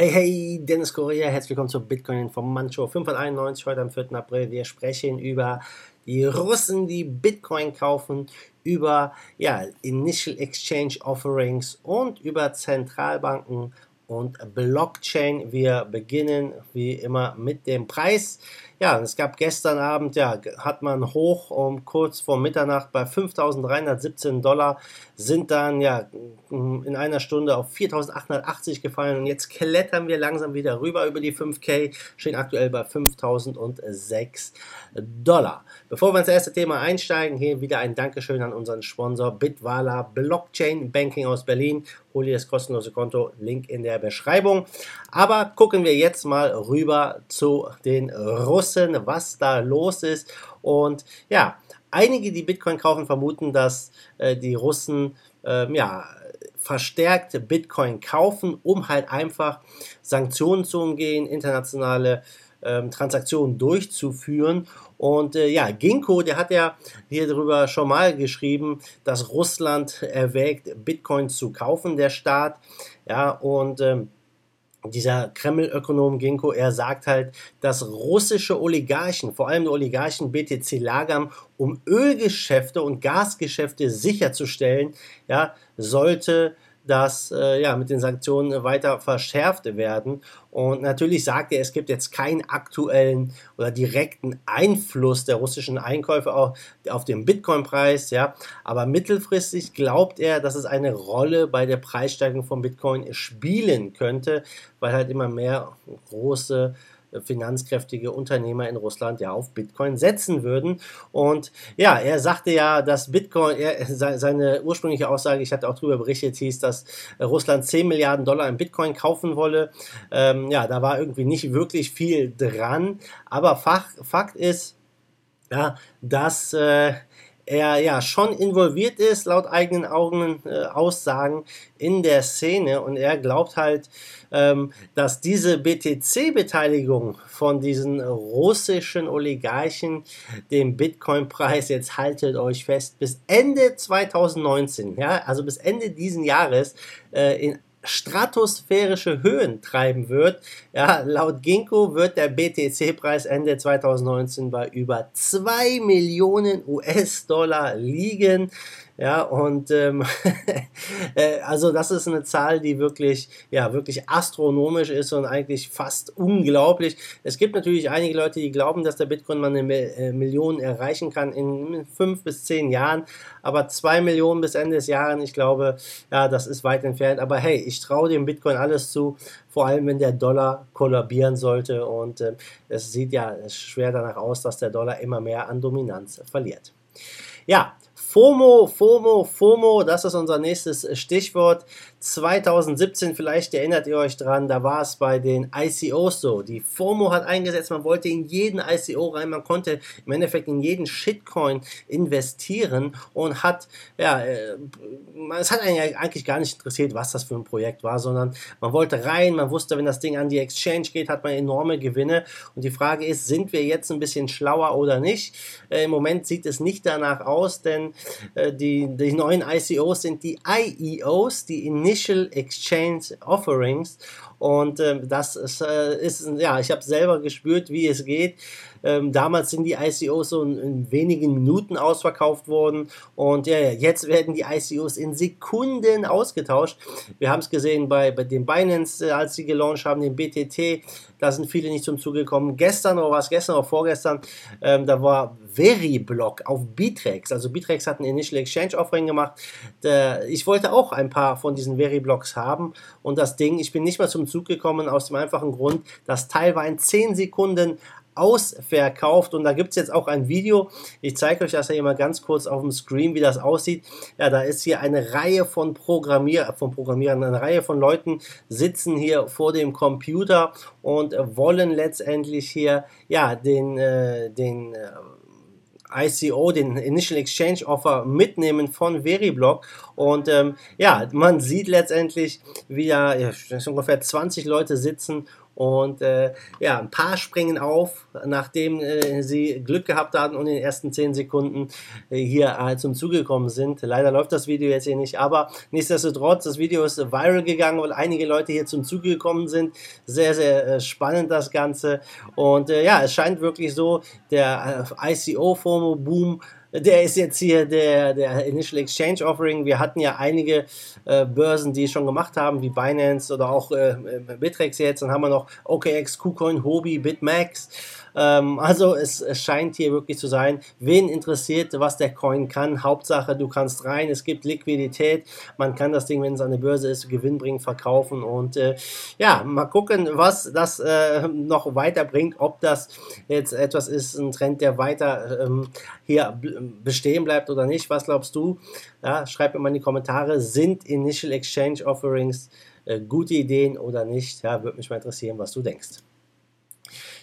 Hey, hey, Dennis Correa, herzlich willkommen zur Bitcoin Informancho 591 heute am 4. April. Wir sprechen über die Russen, die Bitcoin kaufen, über ja, Initial Exchange Offerings und über Zentralbanken und Blockchain. Wir beginnen wie immer mit dem Preis. Ja, es gab gestern Abend, ja, hat man hoch um kurz vor Mitternacht bei 5.317 Dollar, sind dann ja in einer Stunde auf 4.880 gefallen und jetzt klettern wir langsam wieder rüber über die 5K, stehen aktuell bei 5.006 Dollar. Bevor wir ins erste Thema einsteigen, hier wieder ein Dankeschön an unseren Sponsor Bitwala Blockchain Banking aus Berlin. Hol dir das kostenlose Konto, Link in der Beschreibung. Aber gucken wir jetzt mal rüber zu den Russen. Was da los ist. Und ja, einige, die Bitcoin kaufen, vermuten, dass äh, die Russen äh, ja, verstärkt Bitcoin kaufen, um halt einfach Sanktionen zu umgehen, internationale ähm, Transaktionen durchzuführen. Und äh, ja, Ginkgo, der hat ja hier drüber schon mal geschrieben, dass Russland erwägt, Bitcoin zu kaufen, der Staat. Ja, und ähm, dieser Kreml-Ökonom Genko, er sagt halt, dass russische Oligarchen, vor allem die Oligarchen BTC lagern, um Ölgeschäfte und Gasgeschäfte sicherzustellen, ja, sollte dass äh, ja, mit den Sanktionen weiter verschärft werden. Und natürlich sagt er, es gibt jetzt keinen aktuellen oder direkten Einfluss der russischen Einkäufe auf, auf den Bitcoin-Preis, ja. Aber mittelfristig glaubt er, dass es eine Rolle bei der Preissteigerung von Bitcoin spielen könnte, weil halt immer mehr große finanzkräftige Unternehmer in Russland ja auf Bitcoin setzen würden. Und ja, er sagte ja, dass Bitcoin, er, seine ursprüngliche Aussage, ich hatte auch darüber berichtet, hieß, dass Russland 10 Milliarden Dollar in Bitcoin kaufen wolle. Ähm, ja, da war irgendwie nicht wirklich viel dran. Aber Fach, Fakt ist, ja, dass äh, er ja schon involviert ist, laut eigenen Augen äh, Aussagen in der Szene. Und er glaubt halt, ähm, dass diese BTC-Beteiligung von diesen russischen Oligarchen den Bitcoin-Preis jetzt haltet euch fest bis Ende 2019, ja, also bis Ende diesen Jahres äh, in stratosphärische Höhen treiben wird. Ja, laut Ginkgo wird der BTC-Preis Ende 2019 bei über 2 Millionen US-Dollar liegen. Ja, und ähm, äh, also das ist eine Zahl, die wirklich, ja, wirklich astronomisch ist und eigentlich fast unglaublich. Es gibt natürlich einige Leute, die glauben, dass der Bitcoin mal eine äh, Million erreichen kann in fünf bis zehn Jahren, aber zwei Millionen bis Ende des Jahres, ich glaube, ja, das ist weit entfernt. Aber hey, ich traue dem Bitcoin alles zu, vor allem wenn der Dollar kollabieren sollte und äh, es sieht ja schwer danach aus, dass der Dollar immer mehr an Dominanz verliert. Ja, FOMO, FOMO, FOMO, das ist unser nächstes Stichwort. 2017, vielleicht erinnert ihr euch dran, da war es bei den ICOs so. Die FOMO hat eingesetzt, man wollte in jeden ICO rein, man konnte im Endeffekt in jeden Shitcoin investieren und hat, ja, äh, es hat eigentlich gar nicht interessiert, was das für ein Projekt war, sondern man wollte rein, man wusste, wenn das Ding an die Exchange geht, hat man enorme Gewinne. Und die Frage ist, sind wir jetzt ein bisschen schlauer oder nicht? Äh, Im Moment sieht es nicht danach aus, denn äh, die, die neuen ICOs sind die IEOs, die in Initial Exchange Offerings. Und ähm, das ist, äh, ist, ja, ich habe selber gespürt, wie es geht. Ähm, damals sind die ICOs so in, in, wenigen Minuten ausverkauft worden und ja, jetzt werden die ICOs in Sekunden ausgetauscht. Wir haben es gesehen bei, bei den Binance, äh, als sie gelauncht haben, den BTT, da sind viele nicht zum Zuge gekommen. Gestern oder was gestern oder vorgestern, ähm, da war Veriblock auf Bitrex. Also Bitrex hat ein Initial Exchange Offering gemacht. Der, ich wollte auch ein paar von diesen Veriblocks haben und das Ding, ich bin nicht mal zum Zug gekommen aus dem einfachen Grund, das Teil war in 10 Sekunden ausverkauft und da gibt es jetzt auch ein Video. Ich zeige euch das ja mal ganz kurz auf dem Screen, wie das aussieht. Ja, da ist hier eine Reihe von Programmier von Programmierern, eine Reihe von Leuten sitzen hier vor dem Computer und wollen letztendlich hier ja den, äh, den äh, ICO, den Initial Exchange Offer mitnehmen von Veriblock. Und ähm, ja, man sieht letztendlich, wie da ja, ungefähr 20 Leute sitzen und äh, ja, ein paar springen auf, nachdem äh, sie Glück gehabt hatten und in den ersten 10 Sekunden äh, hier äh, zum Zuge gekommen sind. Leider läuft das Video jetzt hier nicht, aber nichtsdestotrotz, das Video ist viral gegangen, weil einige Leute hier zum Zuge gekommen sind. Sehr, sehr äh, spannend das Ganze. Und äh, ja, es scheint wirklich so, der ICO-FOMO-Boom der ist jetzt hier der, der Initial Exchange Offering. Wir hatten ja einige äh, Börsen, die es schon gemacht haben, wie Binance oder auch äh, Bittrex jetzt. Dann haben wir noch OKX, KuCoin, Hobi, BitMax. Ähm, also es, es, scheint hier wirklich zu sein, wen interessiert, was der Coin kann. Hauptsache, du kannst rein, es gibt Liquidität, man kann das Ding, wenn es an der Börse ist, gewinnbringend verkaufen und äh, ja, mal gucken, was das äh, noch weiterbringt, ob das jetzt etwas ist, ein Trend, der weiter ähm, hier bestehen bleibt oder nicht. Was glaubst du? Ja, schreib mir mal in die Kommentare, sind Initial Exchange Offerings äh, gute Ideen oder nicht? Ja, würde mich mal interessieren, was du denkst.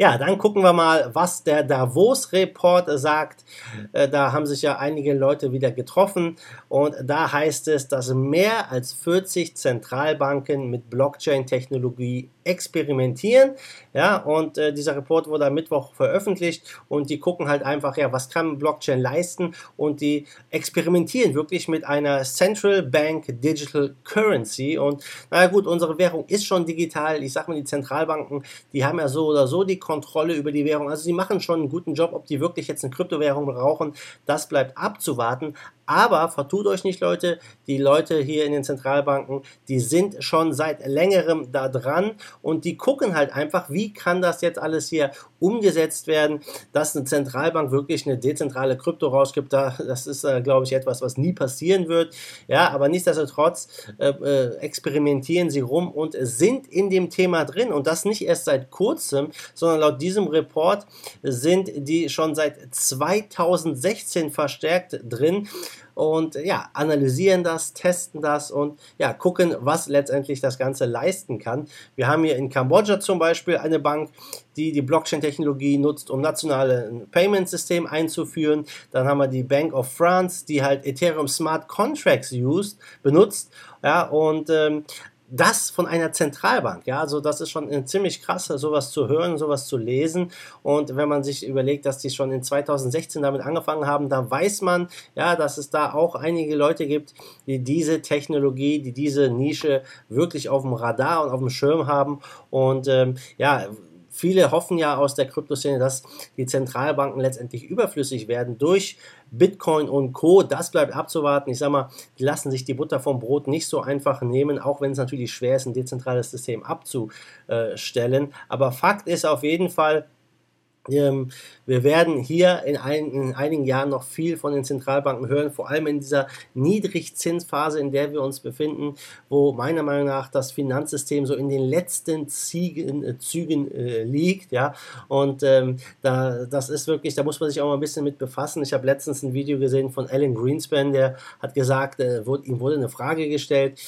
Ja, dann gucken wir mal, was der Davos-Report sagt. Äh, da haben sich ja einige Leute wieder getroffen und da heißt es, dass mehr als 40 Zentralbanken mit Blockchain-Technologie experimentieren. Ja, und äh, dieser Report wurde am Mittwoch veröffentlicht und die gucken halt einfach, ja, was kann Blockchain leisten und die experimentieren wirklich mit einer Central Bank Digital Currency. Und naja gut, unsere Währung ist schon digital. Ich sag mal, die Zentralbanken, die haben ja so oder so die Kontrolle über die Währung. Also sie machen schon einen guten Job. Ob die wirklich jetzt eine Kryptowährung brauchen, das bleibt abzuwarten. Aber vertut euch nicht, Leute, die Leute hier in den Zentralbanken, die sind schon seit längerem da dran und die gucken halt einfach, wie kann das jetzt alles hier umgesetzt werden, dass eine Zentralbank wirklich eine dezentrale Krypto rausgibt. das ist, äh, glaube ich, etwas, was nie passieren wird. Ja, aber nichtsdestotrotz äh, äh, experimentieren sie rum und sind in dem Thema drin und das nicht erst seit kurzem, sondern laut diesem Report sind die schon seit 2016 verstärkt drin und ja, analysieren das, testen das und ja, gucken, was letztendlich das Ganze leisten kann. Wir haben hier in Kambodscha zum Beispiel eine Bank, die die Blockchain-Technologie nutzt, um nationale Payment-System einzuführen. Dann haben wir die Bank of France, die halt Ethereum Smart Contracts used, benutzt. Ja, und ähm, das von einer Zentralbank. Ja, also das ist schon ziemlich krass, sowas zu hören, sowas zu lesen. Und wenn man sich überlegt, dass die schon in 2016 damit angefangen haben, da weiß man, ja, dass es da auch einige Leute gibt, die diese Technologie, die diese Nische wirklich auf dem Radar und auf dem Schirm haben. Und ähm, ja, viele hoffen ja aus der Kryptoszene, dass die Zentralbanken letztendlich überflüssig werden durch Bitcoin und Co. Das bleibt abzuwarten. Ich sage mal, die lassen sich die Butter vom Brot nicht so einfach nehmen, auch wenn es natürlich schwer ist, ein dezentrales System abzustellen. Aber Fakt ist auf jeden Fall, ähm, wir werden hier in, ein, in, einigen Jahren noch viel von den Zentralbanken hören, vor allem in dieser Niedrigzinsphase, in der wir uns befinden, wo meiner Meinung nach das Finanzsystem so in den letzten Ziegen, äh, Zügen äh, liegt. Ja? Und ähm, da, das ist wirklich, da muss man sich auch mal ein bisschen mit befassen. Ich habe letztens ein Video gesehen von Alan Greenspan, der hat gesagt, äh, wurde, ihm wurde eine Frage gestellt,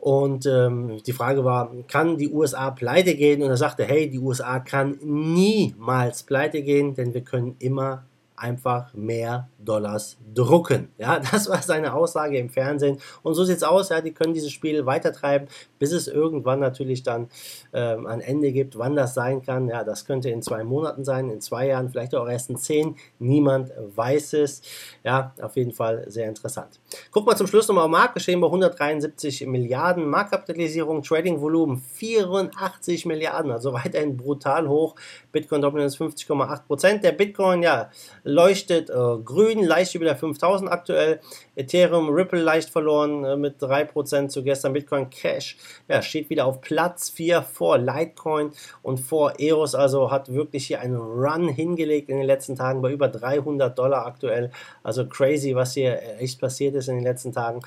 und ähm, die Frage war, kann die USA pleite gehen? Und er sagte, hey, die USA kann niemals pleite gehen, denn wir können immer einfach mehr Dollars drucken. Ja, das war seine Aussage im Fernsehen. Und so sieht es aus. Ja, die können dieses Spiel weitertreiben, bis es irgendwann natürlich dann ähm, ein Ende gibt. Wann das sein kann, ja, das könnte in zwei Monaten sein, in zwei Jahren, vielleicht auch erst in zehn. Niemand weiß es. Ja, auf jeden Fall sehr interessant. Guck mal zum Schluss nochmal auf Marktgeschehen bei 173 Milliarden. Marktkapitalisierung, Trading-Volumen 84 Milliarden, also weiterhin brutal hoch. Bitcoin Dominance 50,8 Prozent. Der Bitcoin, ja, leuchtet äh, grün, leicht über der 5000 aktuell. Ethereum, Ripple leicht verloren äh, mit 3% zu gestern. Bitcoin Cash ja, steht wieder auf Platz 4 vor Litecoin und vor EOS. Also hat wirklich hier einen Run hingelegt in den letzten Tagen bei über 300 Dollar aktuell. Also crazy, was hier echt passiert ist in den letzten Tagen.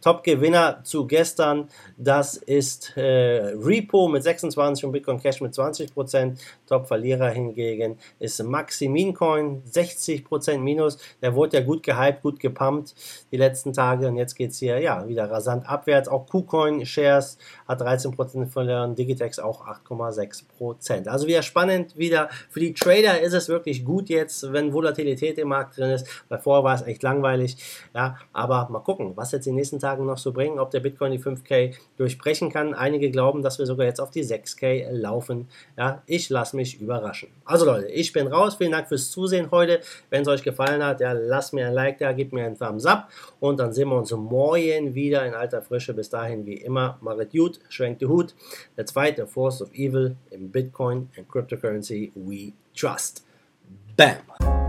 Top-Gewinner zu gestern, das ist äh, Repo mit 26 und Bitcoin Cash mit 20%. Top-Verlierer hingegen ist Maximin Coin, 60% Minus. Der wurde ja gut gehypt, gut gepumpt die letzten Tage und jetzt geht es hier ja wieder rasant abwärts. Auch KuCoin Shares hat 13% verloren, Digitex auch 8,6%. Also wieder spannend, wieder für die Trader ist es wirklich gut jetzt, wenn Volatilität im Markt drin ist, weil vorher war es echt langweilig. Ja, aber mal gucken, was jetzt die nächsten Tagen noch so bringen, ob der Bitcoin die 5K durchbrechen kann. Einige glauben, dass wir sogar jetzt auf die 6K laufen. Ja, ich lasse mich überraschen. Also Leute, ich bin raus. Vielen Dank fürs Zusehen heute. Wenn es euch gefallen hat, ja, lasst mir ein Like da, gebt mir einen Thumbs up und dann sehen wir uns morgen wieder in alter Frische. Bis dahin, wie immer, macht gut, schwenkt die Hut. Fight the force of evil in Bitcoin and cryptocurrency we trust. Bam!